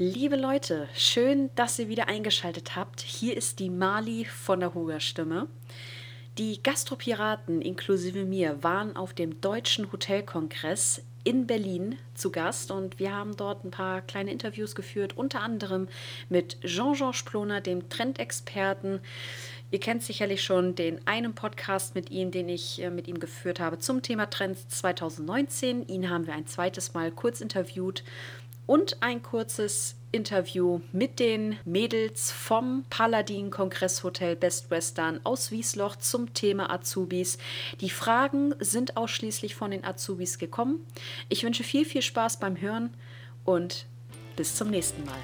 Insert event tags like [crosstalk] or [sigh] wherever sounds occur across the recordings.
Liebe Leute, schön, dass ihr wieder eingeschaltet habt. Hier ist die Mali von der Huger Stimme. Die Gastropiraten inklusive mir waren auf dem Deutschen Hotelkongress in Berlin zu Gast und wir haben dort ein paar kleine Interviews geführt, unter anderem mit Jean-Jean Sploner, dem Trendexperten. Ihr kennt sicherlich schon den einen Podcast mit ihm, den ich äh, mit ihm geführt habe zum Thema Trends 2019. Ihn haben wir ein zweites Mal kurz interviewt und ein kurzes Interview mit den Mädels vom Paladin Kongresshotel Best Western aus Wiesloch zum Thema Azubis. Die Fragen sind ausschließlich von den Azubis gekommen. Ich wünsche viel, viel Spaß beim Hören und bis zum nächsten Mal.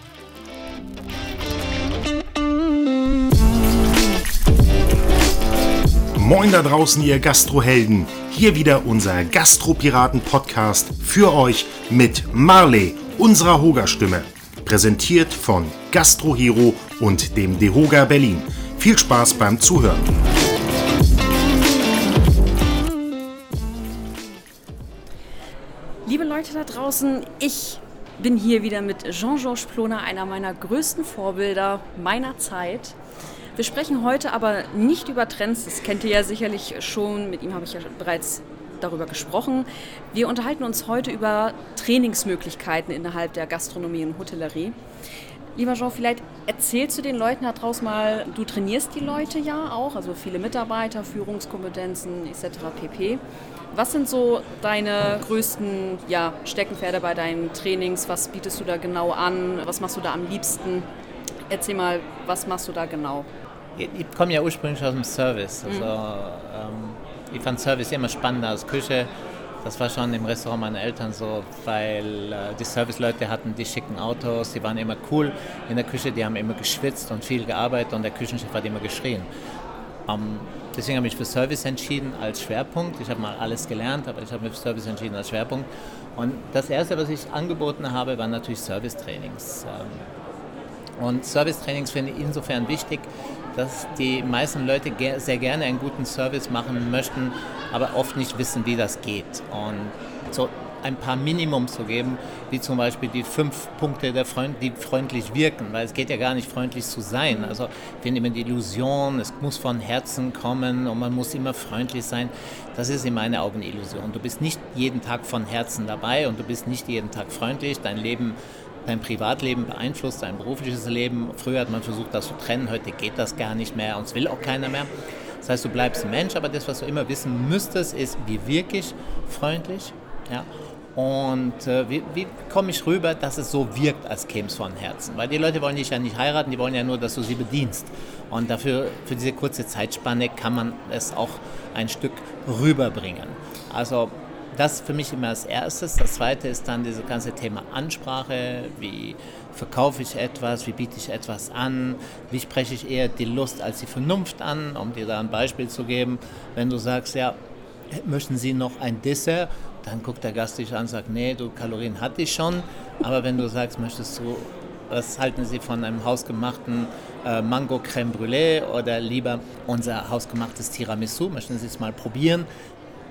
Moin da draußen, ihr Gastrohelden. Hier wieder unser Gastropiraten-Podcast für euch mit Marley unserer Hoga-Stimme. Präsentiert von Gastrohero und dem Dehoga Berlin. Viel Spaß beim Zuhören. Liebe Leute da draußen, ich bin hier wieder mit Jean-Georges Ploner, einer meiner größten Vorbilder meiner Zeit. Wir sprechen heute aber nicht über Trends, das kennt ihr ja sicherlich schon, mit ihm habe ich ja bereits darüber gesprochen. Wir unterhalten uns heute über Trainingsmöglichkeiten innerhalb der Gastronomie und Hotellerie. Lieber Jean, vielleicht erzählst du den Leuten da draußen mal, du trainierst die Leute ja auch, also viele Mitarbeiter, Führungskompetenzen etc. pp. Was sind so deine größten ja, Steckenpferde bei deinen Trainings? Was bietest du da genau an? Was machst du da am liebsten? Erzähl mal, was machst du da genau? Ich, ich komme ja ursprünglich aus dem Service. Also, mhm. ähm, ich fand Service immer spannender als Küche. Das war schon im Restaurant meiner Eltern so, weil äh, die Serviceleute hatten die schicken Autos, die waren immer cool in der Küche, die haben immer geschwitzt und viel gearbeitet und der Küchenchef hat immer geschrien. Ähm, deswegen habe ich für Service entschieden als Schwerpunkt. Ich habe mal alles gelernt, aber ich habe mich für Service entschieden als Schwerpunkt. Und das Erste, was ich angeboten habe, waren natürlich Service-Trainings. Ähm, und Service-Trainings finde ich insofern wichtig, dass die meisten Leute sehr gerne einen guten Service machen möchten, aber oft nicht wissen, wie das geht. Und so ein paar Minimum zu geben, wie zum Beispiel die fünf Punkte, der Freund, die freundlich wirken, weil es geht ja gar nicht freundlich zu sein. Also ich finde immer die Illusion, es muss von Herzen kommen und man muss immer freundlich sein. Das ist in meinen Augen Illusion. Du bist nicht jeden Tag von Herzen dabei und du bist nicht jeden Tag freundlich. Dein Leben dein Privatleben beeinflusst dein berufliches Leben. Früher hat man versucht, das zu trennen, heute geht das gar nicht mehr und es will auch keiner mehr. Das heißt, du bleibst ein Mensch, aber das, was du immer wissen müsstest, ist, wie wirklich freundlich. Ja? Und äh, wie, wie komme ich rüber, dass es so wirkt, als käme es von Herzen? Weil die Leute wollen dich ja nicht heiraten, die wollen ja nur, dass du sie bedienst. Und dafür, für diese kurze Zeitspanne kann man es auch ein Stück rüberbringen. Also das für mich immer als erstes. Das zweite ist dann dieses ganze Thema Ansprache. Wie verkaufe ich etwas? Wie biete ich etwas an? Wie spreche ich eher die Lust als die Vernunft an? Um dir da ein Beispiel zu geben. Wenn du sagst, ja, möchten Sie noch ein Dessert? Dann guckt der Gast dich an und sagt, nee, du Kalorien hatte ich schon. Aber wenn du sagst, möchtest du, was halten Sie von einem hausgemachten äh, Mango Creme Brûlée oder lieber unser hausgemachtes Tiramisu? Möchten Sie es mal probieren?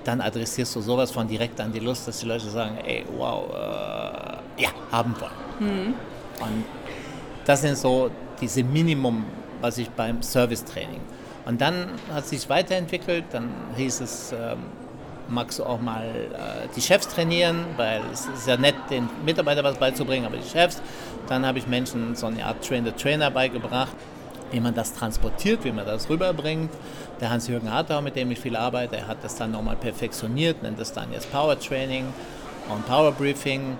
Dann adressierst du sowas von direkt an die Lust, dass die Leute sagen, ey, wow, äh, ja, haben wollen. Mhm. Und das sind so diese Minimum, was ich beim Servicetraining. Und dann hat es sich weiterentwickelt, dann hieß es, ähm, magst du auch mal äh, die Chefs trainieren, weil es ist ja nett, den Mitarbeitern was beizubringen, aber die Chefs. Dann habe ich Menschen so eine Art Train-the-Trainer beigebracht wie man das transportiert, wie man das rüberbringt. Der Hans-Jürgen Hartau, mit dem ich viel arbeite, hat das dann nochmal perfektioniert, nennt das dann jetzt Power Training und Power Briefing.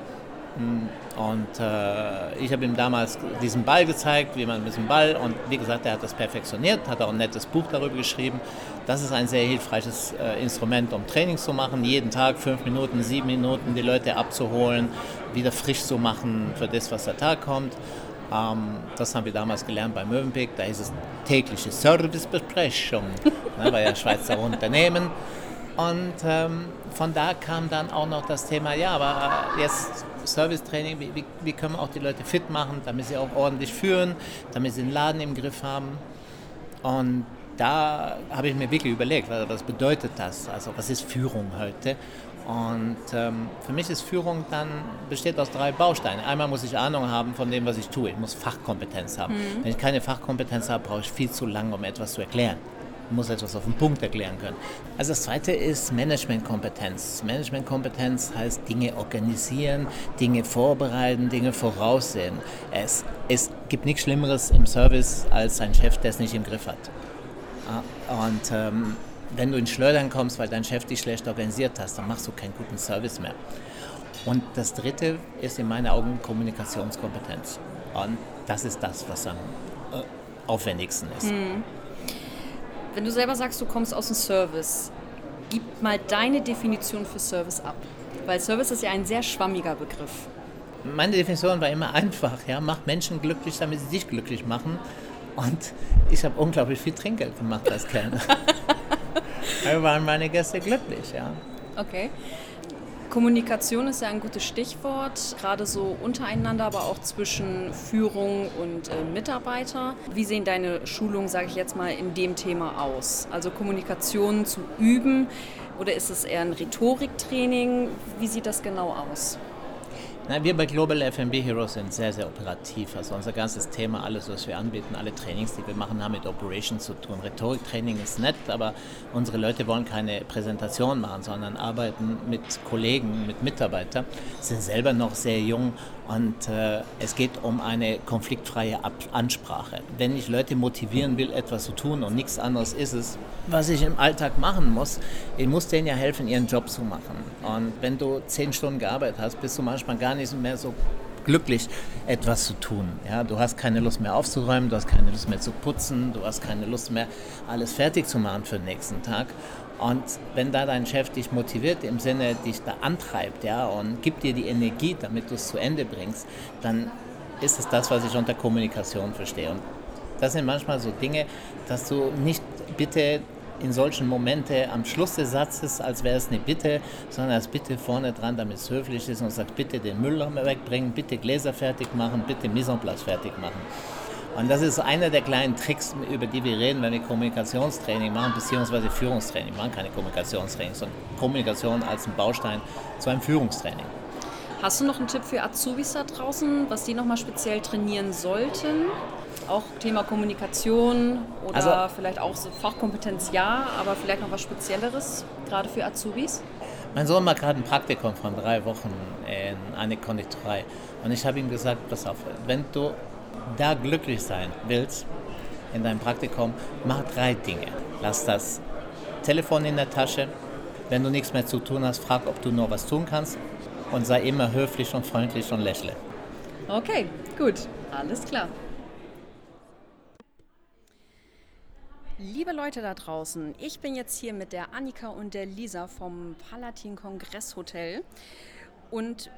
Und äh, ich habe ihm damals diesen Ball gezeigt, wie man mit diesem Ball, und wie gesagt, er hat das perfektioniert, hat auch ein nettes Buch darüber geschrieben. Das ist ein sehr hilfreiches äh, Instrument, um Training zu machen, jeden Tag fünf Minuten, sieben Minuten die Leute abzuholen, wieder frisch zu machen für das, was der Tag kommt. Ähm, das haben wir damals gelernt bei Mövenpick. Da ist es tägliche Servicebesprechung, [laughs] ne, weil ja Schweizer Unternehmen. Und ähm, von da kam dann auch noch das Thema, ja, aber jetzt Servicetraining, wie, wie, wie können wir auch die Leute fit machen, damit sie auch ordentlich führen, damit sie den Laden im Griff haben. Und da habe ich mir wirklich überlegt, was bedeutet das? Also was ist Führung heute? Und ähm, für mich ist Führung dann besteht aus drei Bausteinen. Einmal muss ich Ahnung haben von dem, was ich tue. Ich muss Fachkompetenz haben. Mhm. Wenn ich keine Fachkompetenz habe, brauche ich viel zu lange, um etwas zu erklären. Ich muss etwas auf den Punkt erklären können. Also das zweite ist Managementkompetenz. Managementkompetenz heißt Dinge organisieren, Dinge vorbereiten, Dinge voraussehen. Es, es gibt nichts Schlimmeres im Service als ein Chef, der es nicht im Griff hat. Ah, und ähm, wenn du in Schleudern kommst, weil dein Chef dich schlecht organisiert hast, dann machst du keinen guten Service mehr. Und das dritte ist in meinen Augen Kommunikationskompetenz. Und das ist das, was am äh, aufwendigsten ist. Hm. Wenn du selber sagst, du kommst aus dem Service, gib mal deine Definition für Service ab. Weil Service ist ja ein sehr schwammiger Begriff. Meine Definition war immer [laughs] einfach, ja, mach Menschen glücklich, damit sie dich glücklich machen. Und ich habe unglaublich viel Trinkgeld gemacht als Kellner. [laughs] da waren meine Gäste glücklich, ja. Okay. Kommunikation ist ja ein gutes Stichwort, gerade so untereinander, aber auch zwischen Führung und äh, Mitarbeiter. Wie sehen deine Schulungen, sage ich jetzt mal, in dem Thema aus? Also Kommunikation zu üben oder ist es eher ein Rhetoriktraining? Wie sieht das genau aus? Na, wir bei Global FMB Heroes sind sehr, sehr operativ. Also unser ganzes Thema, alles, was wir anbieten, alle Trainings, die wir machen, haben mit Operation zu tun. Rhetoriktraining ist nett, aber unsere Leute wollen keine Präsentation machen, sondern arbeiten mit Kollegen, mit Mitarbeitern, sind selber noch sehr jung und äh, es geht um eine konfliktfreie Ab Ansprache. Wenn ich Leute motivieren will, etwas zu tun und nichts anderes ist es, was ich im Alltag machen muss, ich muss denen ja helfen, ihren Job zu machen. Und wenn du zehn Stunden gearbeitet hast, bist du manchmal gar nicht mehr so glücklich, etwas zu tun. Ja, du hast keine Lust mehr aufzuräumen, du hast keine Lust mehr zu putzen, du hast keine Lust mehr, alles fertig zu machen für den nächsten Tag. Und wenn da dein Chef dich motiviert, im Sinne dich da antreibt, ja, und gibt dir die Energie, damit du es zu Ende bringst, dann ist es das, was ich unter Kommunikation verstehe. Und das sind manchmal so Dinge, dass du nicht bitte in solchen Momenten am Schluss des Satzes, als wäre es eine Bitte, sondern als Bitte vorne dran, damit es höflich ist und sagt, bitte den Müll wegbringen, bitte Gläser fertig machen, bitte Mise en place fertig machen. Und das ist einer der kleinen Tricks, über die wir reden, wenn wir Kommunikationstraining machen, beziehungsweise Führungstraining. Wir machen keine Kommunikationstraining, sondern Kommunikation als ein Baustein zu einem Führungstraining. Hast du noch einen Tipp für Azubis da draußen, was die nochmal speziell trainieren sollten? Auch Thema Kommunikation oder also, vielleicht auch so Fachkompetenz, ja, aber vielleicht noch was Spezielleres, gerade für Azubis? Mein Sohn macht gerade ein Praktikum von drei Wochen in eine Konditorei. Und ich habe ihm gesagt, pass auf, wenn du da glücklich sein willst in deinem Praktikum, mach drei Dinge. Lass das Telefon in der Tasche. Wenn du nichts mehr zu tun hast, frag, ob du noch was tun kannst. Und sei immer höflich und freundlich und lächle. Okay, gut. Alles klar. Liebe Leute da draußen, ich bin jetzt hier mit der Annika und der Lisa vom Palatin Kongresshotel und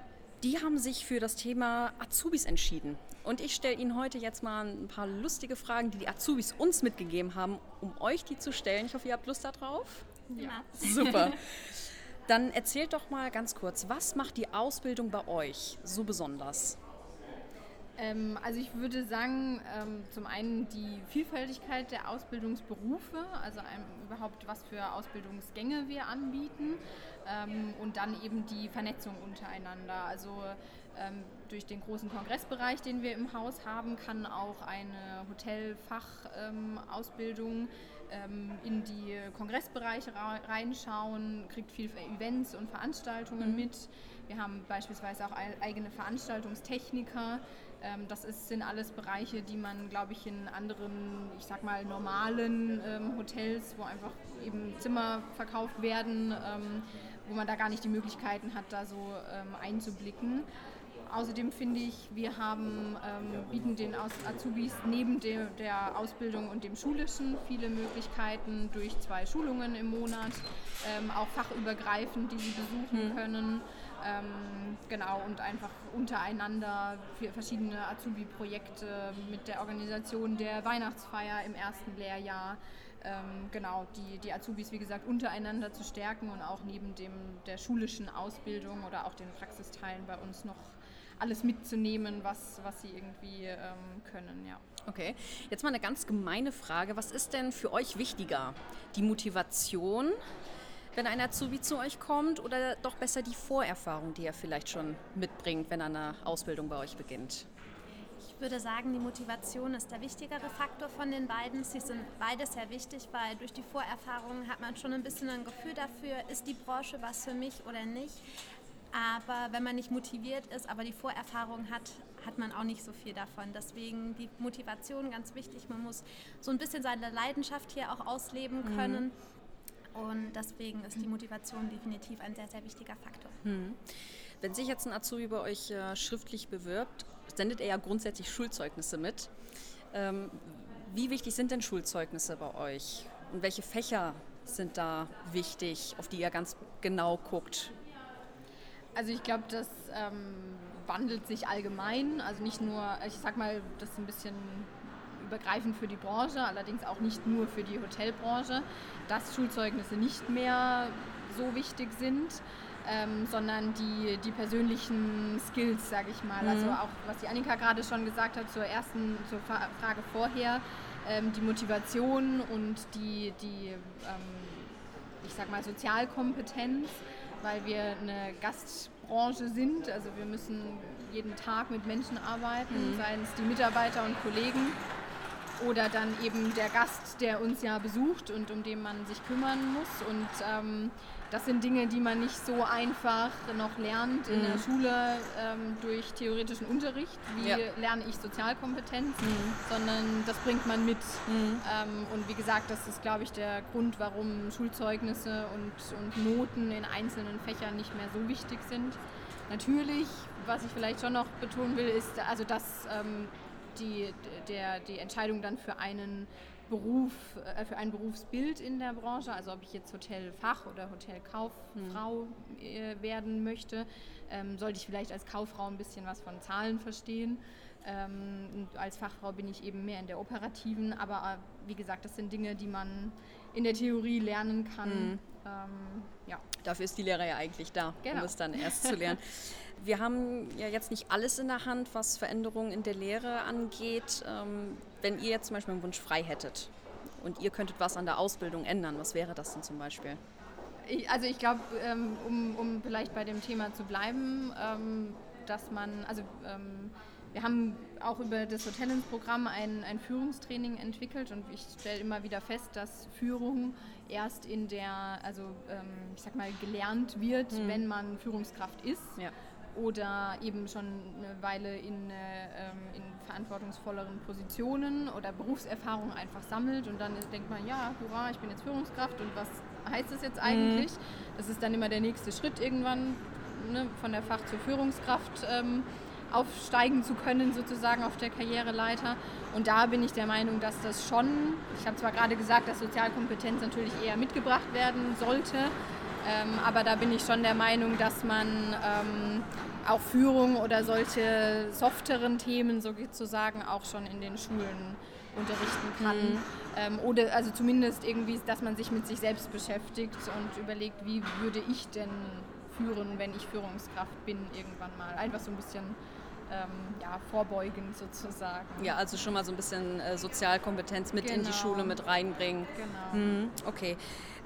die haben sich für das Thema Azubis entschieden. Und ich stelle Ihnen heute jetzt mal ein paar lustige Fragen, die die Azubis uns mitgegeben haben, um euch die zu stellen. Ich hoffe, ihr habt Lust darauf. Ja. [laughs] Super. Dann erzählt doch mal ganz kurz, was macht die Ausbildung bei euch so besonders? Ähm, also ich würde sagen, ähm, zum einen die Vielfältigkeit der Ausbildungsberufe, also einem, überhaupt was für Ausbildungsgänge wir anbieten ähm, und dann eben die Vernetzung untereinander. Also ähm, durch den großen Kongressbereich, den wir im Haus haben, kann auch eine Hotelfachausbildung ähm, in die Kongressbereiche reinschauen, kriegt viel Events und Veranstaltungen mhm. mit. Wir haben beispielsweise auch eigene Veranstaltungstechniker, ähm, das ist, sind alles Bereiche, die man, glaube ich, in anderen, ich sag mal, normalen ähm, Hotels, wo einfach eben Zimmer verkauft werden, ähm, wo man da gar nicht die Möglichkeiten hat, da so ähm, einzublicken. Außerdem finde ich, wir haben, ähm, bieten den Azubis neben de, der Ausbildung und dem Schulischen viele Möglichkeiten durch zwei Schulungen im Monat, ähm, auch fachübergreifend, die sie besuchen mhm. können. Ähm, genau, und einfach untereinander für verschiedene Azubi-Projekte mit der Organisation der Weihnachtsfeier im ersten Lehrjahr. Ähm, genau, die, die Azubis, wie gesagt, untereinander zu stärken und auch neben dem, der schulischen Ausbildung oder auch den Praxisteilen bei uns noch alles mitzunehmen, was, was sie irgendwie ähm, können, ja. Okay, jetzt mal eine ganz gemeine Frage. Was ist denn für euch wichtiger? Die Motivation wenn ein Azubi zu euch kommt oder doch besser die Vorerfahrung, die er vielleicht schon mitbringt, wenn er eine Ausbildung bei euch beginnt? Ich würde sagen, die Motivation ist der wichtigere Faktor von den beiden. Sie sind beide sehr wichtig, weil durch die Vorerfahrung hat man schon ein bisschen ein Gefühl dafür, ist die Branche was für mich oder nicht. Aber wenn man nicht motiviert ist, aber die Vorerfahrung hat, hat man auch nicht so viel davon. Deswegen die Motivation ganz wichtig. Man muss so ein bisschen seine Leidenschaft hier auch ausleben mhm. können. Mhm. Und deswegen ist die Motivation definitiv ein sehr, sehr wichtiger Faktor. Mhm. Wenn sich jetzt ein Azubi bei euch äh, schriftlich bewirbt, sendet er ja grundsätzlich Schulzeugnisse mit. Ähm, wie wichtig sind denn Schulzeugnisse bei euch? Und welche Fächer sind da wichtig, auf die ihr ganz genau guckt? Also ich glaube, das ähm, wandelt sich allgemein. Also nicht nur, ich sag mal, das ist ein bisschen übergreifend für die Branche, allerdings auch nicht nur für die Hotelbranche, dass Schulzeugnisse nicht mehr so wichtig sind ähm, sondern die, die persönlichen Skills, sage ich mal. Also mhm. Also auch, was die Annika gerade schon gesagt hat zur ersten zur Frage vorher, ähm, die Motivation und die, die ähm, ich sag mal, Sozialkompetenz, weil wir eine Gastbranche sind. Also wir müssen jeden Tag mit Menschen arbeiten, mhm. seien es die Mitarbeiter und Kollegen oder dann eben der Gast, der uns ja besucht und um den man sich kümmern muss. Und ähm, das sind Dinge, die man nicht so einfach noch lernt in mhm. der Schule ähm, durch theoretischen Unterricht. Wie ja. lerne ich Sozialkompetenz, mhm. sondern das bringt man mit. Mhm. Ähm, und wie gesagt, das ist, glaube ich, der Grund, warum Schulzeugnisse und, und Noten in einzelnen Fächern nicht mehr so wichtig sind. Natürlich, was ich vielleicht schon noch betonen will, ist, also dass ähm, die, der, die Entscheidung dann für einen Beruf, äh, für ein Berufsbild in der Branche, also ob ich jetzt Hotelfach oder Hotelkauffrau äh, werden möchte, ähm, sollte ich vielleicht als Kauffrau ein bisschen was von Zahlen verstehen. Ähm, als Fachfrau bin ich eben mehr in der operativen, aber äh, wie gesagt, das sind Dinge, die man in der Theorie lernen kann. Mhm. Ähm, ja. Dafür ist die Lehre ja eigentlich da, genau. um es dann erst zu lernen. [laughs] Wir haben ja jetzt nicht alles in der Hand, was Veränderungen in der Lehre angeht. Ähm, wenn ihr jetzt zum Beispiel einen Wunsch frei hättet und ihr könntet was an der Ausbildung ändern, was wäre das denn zum Beispiel? Ich, also ich glaube, ähm, um, um, vielleicht bei dem Thema zu bleiben, ähm, dass man, also wir haben auch über das Hotelins-Programm ein, ein Führungstraining entwickelt und ich stelle immer wieder fest, dass Führung erst in der, also ähm, ich sag mal, gelernt wird, mhm. wenn man Führungskraft ist. Ja oder eben schon eine Weile in, äh, ähm, in verantwortungsvolleren Positionen oder Berufserfahrung einfach sammelt und dann denkt man, ja, hurra, ich bin jetzt Führungskraft und was heißt das jetzt eigentlich? Mhm. Das ist dann immer der nächste Schritt irgendwann ne, von der Fach zur Führungskraft. Ähm, aufsteigen zu können, sozusagen auf der Karriereleiter. Und da bin ich der Meinung, dass das schon, ich habe zwar gerade gesagt, dass Sozialkompetenz natürlich eher mitgebracht werden sollte, ähm, aber da bin ich schon der Meinung, dass man ähm, auch Führung oder solche softeren Themen sozusagen auch schon in den Schulen unterrichten kann. Mhm. Ähm, oder also zumindest irgendwie, dass man sich mit sich selbst beschäftigt und überlegt, wie würde ich denn führen, wenn ich Führungskraft bin irgendwann mal. Einfach so ein bisschen ähm, ja, vorbeugend sozusagen. Ja, also schon mal so ein bisschen äh, Sozialkompetenz mit genau. in die genau. Schule mit reinbringen. Genau. Mhm, okay.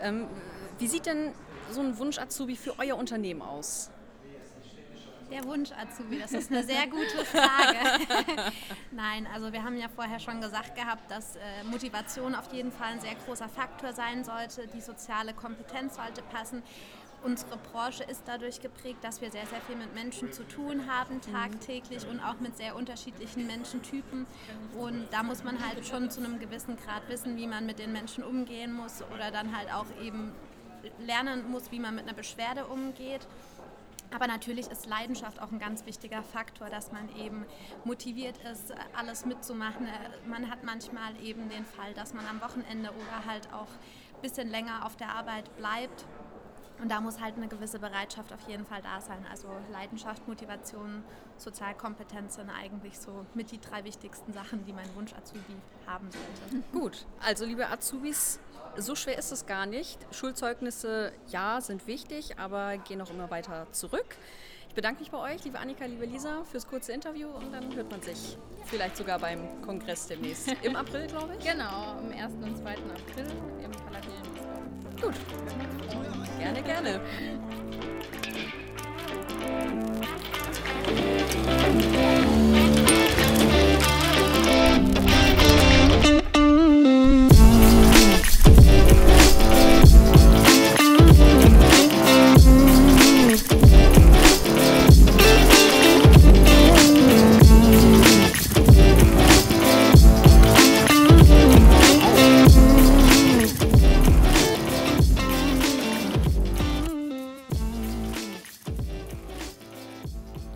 Ähm, wie sieht denn so ein Wunsch-Azubi für euer Unternehmen aus? Der Wunsch-Azubi, das ist eine sehr gute Frage. [laughs] Nein, also wir haben ja vorher schon gesagt gehabt, dass äh, Motivation auf jeden Fall ein sehr großer Faktor sein sollte. Die soziale Kompetenz sollte passen. Unsere Branche ist dadurch geprägt, dass wir sehr, sehr viel mit Menschen zu tun haben, tagtäglich und auch mit sehr unterschiedlichen Menschentypen. Und da muss man halt schon zu einem gewissen Grad wissen, wie man mit den Menschen umgehen muss oder dann halt auch eben lernen muss, wie man mit einer Beschwerde umgeht. Aber natürlich ist Leidenschaft auch ein ganz wichtiger Faktor, dass man eben motiviert ist, alles mitzumachen. Man hat manchmal eben den Fall, dass man am Wochenende oder halt auch ein bisschen länger auf der Arbeit bleibt. Und da muss halt eine gewisse Bereitschaft auf jeden Fall da sein. Also Leidenschaft, Motivation, Sozialkompetenz sind eigentlich so mit die drei wichtigsten Sachen, die mein Wunsch-Azubi haben sollte. Gut, also liebe Azubis, so schwer ist es gar nicht. Schulzeugnisse, ja, sind wichtig, aber gehen auch immer weiter zurück. Ich bedanke mich bei euch, liebe Annika, liebe Lisa, fürs kurze Interview und dann hört man sich vielleicht sogar beim Kongress demnächst. Im April, glaube ich. Genau, am 1. und 2. April im Palladium. Gut. Gerne, gerne.